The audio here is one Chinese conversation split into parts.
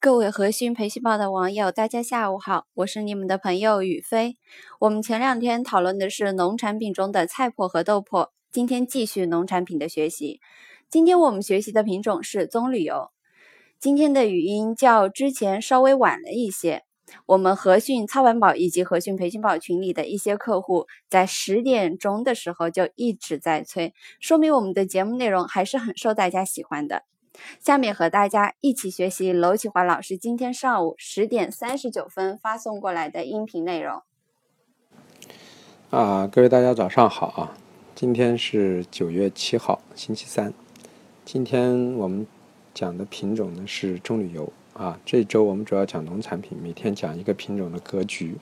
各位和讯培训报的网友，大家下午好，我是你们的朋友雨飞。我们前两天讨论的是农产品中的菜粕和豆粕，今天继续农产品的学习。今天我们学习的品种是棕榈油。今天的语音较之前稍微晚了一些。我们和讯操盘宝以及和讯培训宝群里的一些客户，在十点钟的时候就一直在催，说明我们的节目内容还是很受大家喜欢的。下面和大家一起学习娄启华老师今天上午十点三十九分发送过来的音频内容。啊，各位大家早上好啊！今天是九月七号，星期三。今天我们讲的品种呢是棕榈油啊。这周我们主要讲农产品，每天讲一个品种的格局，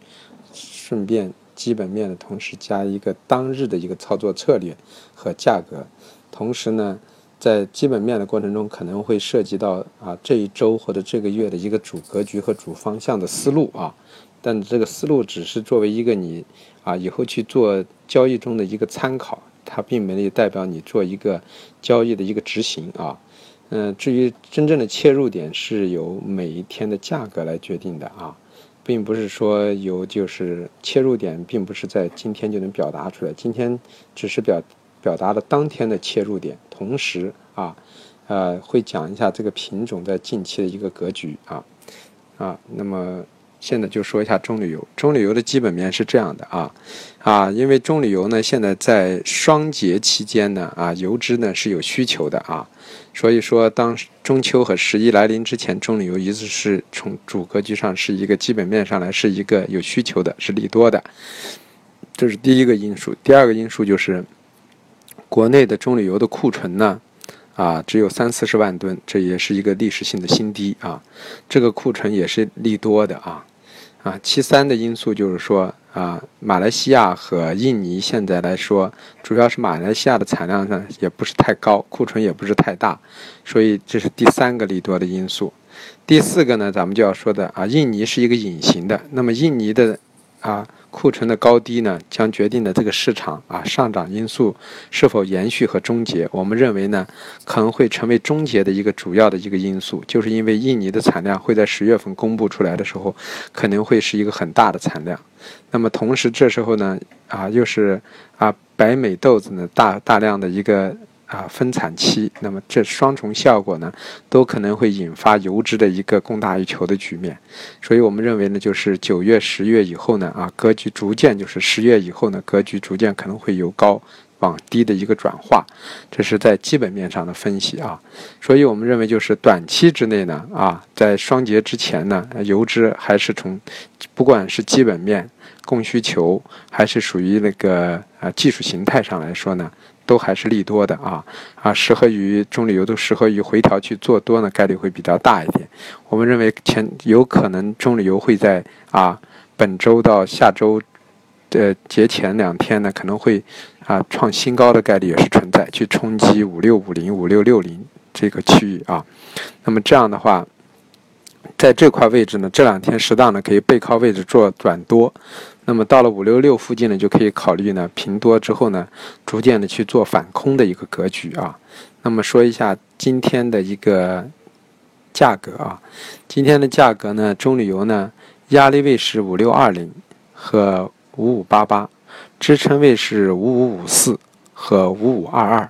顺便基本面的同时加一个当日的一个操作策略和价格，同时呢。在基本面的过程中，可能会涉及到啊这一周或者这个月的一个主格局和主方向的思路啊，但这个思路只是作为一个你啊以后去做交易中的一个参考，它并没有代表你做一个交易的一个执行啊。嗯，至于真正的切入点是由每一天的价格来决定的啊，并不是说由就是切入点并不是在今天就能表达出来，今天只是表。表达了当天的切入点，同时啊，呃，会讲一下这个品种在近期的一个格局啊啊。那么现在就说一下棕榈油，棕榈油的基本面是这样的啊啊，因为棕榈油呢现在在双节期间呢啊，油脂呢是有需求的啊，所以说当中秋和十一来临之前，棕榈油一直是从主格局上是一个基本面上来是一个有需求的，是利多的，这是第一个因素。第二个因素就是。国内的棕榈油的库存呢，啊，只有三四十万吨，这也是一个历史性的新低啊。这个库存也是利多的啊。啊，其三的因素就是说啊，马来西亚和印尼现在来说，主要是马来西亚的产量呢也不是太高，库存也不是太大，所以这是第三个利多的因素。第四个呢，咱们就要说的啊，印尼是一个隐形的，那么印尼的啊。库存的高低呢，将决定了这个市场啊上涨因素是否延续和终结。我们认为呢，可能会成为终结的一个主要的一个因素，就是因为印尼的产量会在十月份公布出来的时候，可能会是一个很大的产量。那么同时这时候呢，啊又是啊白美豆子呢大大量的一个。啊，分产期，那么这双重效果呢，都可能会引发油脂的一个供大于求的局面，所以我们认为呢，就是九月、十月以后呢，啊，格局逐渐就是十月以后呢，格局逐渐可能会由高往低的一个转化，这是在基本面上的分析啊，所以我们认为就是短期之内呢，啊，在双节之前呢，油脂还是从不管是基本面、供需求，还是属于那个啊技术形态上来说呢。都还是利多的啊啊，适合于中旅游都适合于回调去做多呢，概率会比较大一点。我们认为前有可能中旅游会在啊本周到下周的节前两天呢，可能会啊创新高的概率也是存在，去冲击五六五零五六六零这个区域啊。那么这样的话，在这块位置呢，这两天适当的可以背靠位置做转多。那么到了五六六附近呢，就可以考虑呢平多之后呢，逐渐的去做反空的一个格局啊。那么说一下今天的一个价格啊，今天的价格呢，中旅油呢压力位是五六二零和五五八八，支撑位是五五五四和五五二二。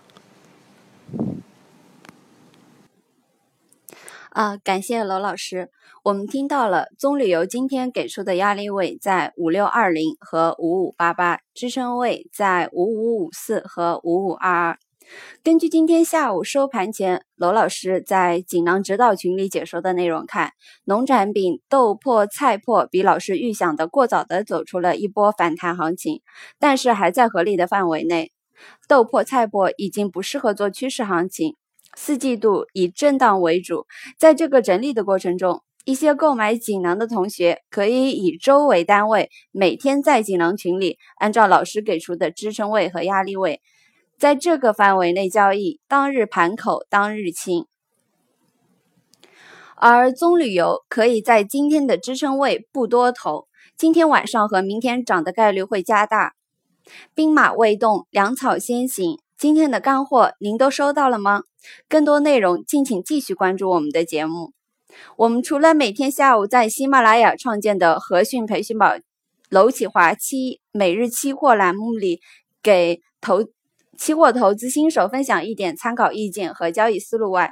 啊，感谢娄老师。我们听到了棕榈油今天给出的压力位在五六二零和五五八八，支撑位在五五五四和五五二二。根据今天下午收盘前娄老师在锦囊指导群里解说的内容看，农产品豆粕、菜粕比老师预想的过早的走出了一波反弹行情，但是还在合理的范围内。豆粕、菜粕已经不适合做趋势行情，四季度以震荡为主，在这个整理的过程中。一些购买锦囊的同学可以以周为单位，每天在锦囊群里按照老师给出的支撑位和压力位，在这个范围内交易，当日盘口当日清。而棕榈油可以在今天的支撑位不多投，今天晚上和明天涨的概率会加大。兵马未动，粮草先行。今天的干货您都收到了吗？更多内容敬请继续关注我们的节目。我们除了每天下午在喜马拉雅创建的和讯培训宝楼启华期每日期货栏目里给投期货投资新手分享一点参考意见和交易思路外，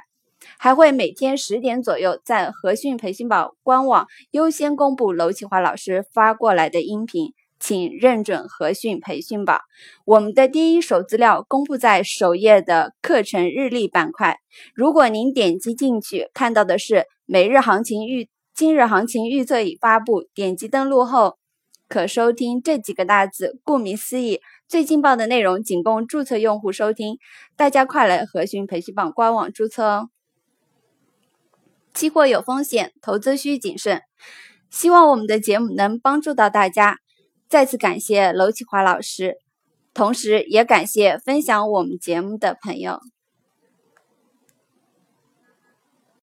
还会每天十点左右在和讯培训宝官网优先公布楼启华老师发过来的音频。请认准和讯培训宝，我们的第一手资料公布在首页的课程日历板块。如果您点击进去，看到的是每日行情预，今日行情预测已发布。点击登录后，可收听这几个大字。顾名思义，最劲爆的内容仅供注册用户收听。大家快来和讯培训榜官网注册哦！期货有风险，投资需谨慎。希望我们的节目能帮助到大家。再次感谢娄启华老师，同时也感谢分享我们节目的朋友。